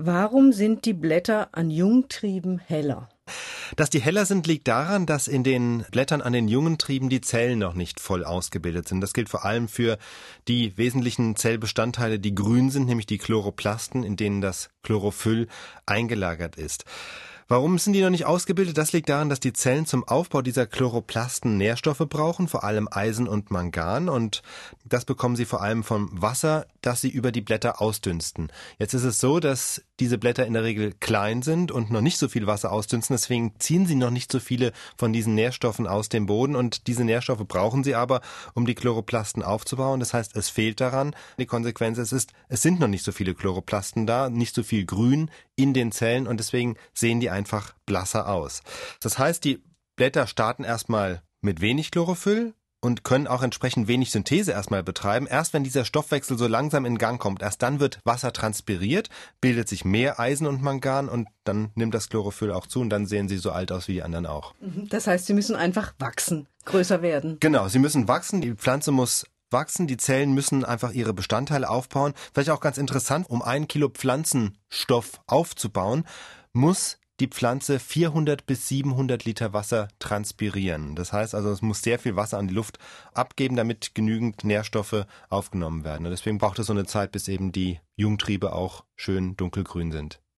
Warum sind die Blätter an Jungtrieben heller? Dass die heller sind, liegt daran, dass in den Blättern an den jungen Trieben die Zellen noch nicht voll ausgebildet sind. Das gilt vor allem für die wesentlichen Zellbestandteile, die grün sind, nämlich die Chloroplasten, in denen das Chlorophyll eingelagert ist. Warum sind die noch nicht ausgebildet? Das liegt daran, dass die Zellen zum Aufbau dieser Chloroplasten Nährstoffe brauchen, vor allem Eisen und Mangan. Und das bekommen sie vor allem vom Wasser, das sie über die Blätter ausdünsten. Jetzt ist es so, dass diese Blätter in der Regel klein sind und noch nicht so viel Wasser ausdünsten. Deswegen ziehen sie noch nicht so viele von diesen Nährstoffen aus dem Boden. Und diese Nährstoffe brauchen sie aber, um die Chloroplasten aufzubauen. Das heißt, es fehlt daran. Die Konsequenz ist, es sind noch nicht so viele Chloroplasten da, nicht so viel Grün in den Zellen und deswegen sehen die einfach blasser aus. Das heißt, die Blätter starten erstmal mit wenig Chlorophyll und können auch entsprechend wenig Synthese erstmal betreiben. Erst wenn dieser Stoffwechsel so langsam in Gang kommt, erst dann wird Wasser transpiriert, bildet sich mehr Eisen und Mangan und dann nimmt das Chlorophyll auch zu und dann sehen sie so alt aus wie die anderen auch. Mhm. Das heißt, sie müssen einfach wachsen, größer werden. Genau, sie müssen wachsen, die Pflanze muss wachsen, die Zellen müssen einfach ihre Bestandteile aufbauen. Vielleicht auch ganz interessant, um ein Kilo Pflanzenstoff aufzubauen, muss die Pflanze 400 bis 700 Liter Wasser transpirieren. Das heißt also, es muss sehr viel Wasser an die Luft abgeben, damit genügend Nährstoffe aufgenommen werden. Und deswegen braucht es so eine Zeit, bis eben die Jungtriebe auch schön dunkelgrün sind.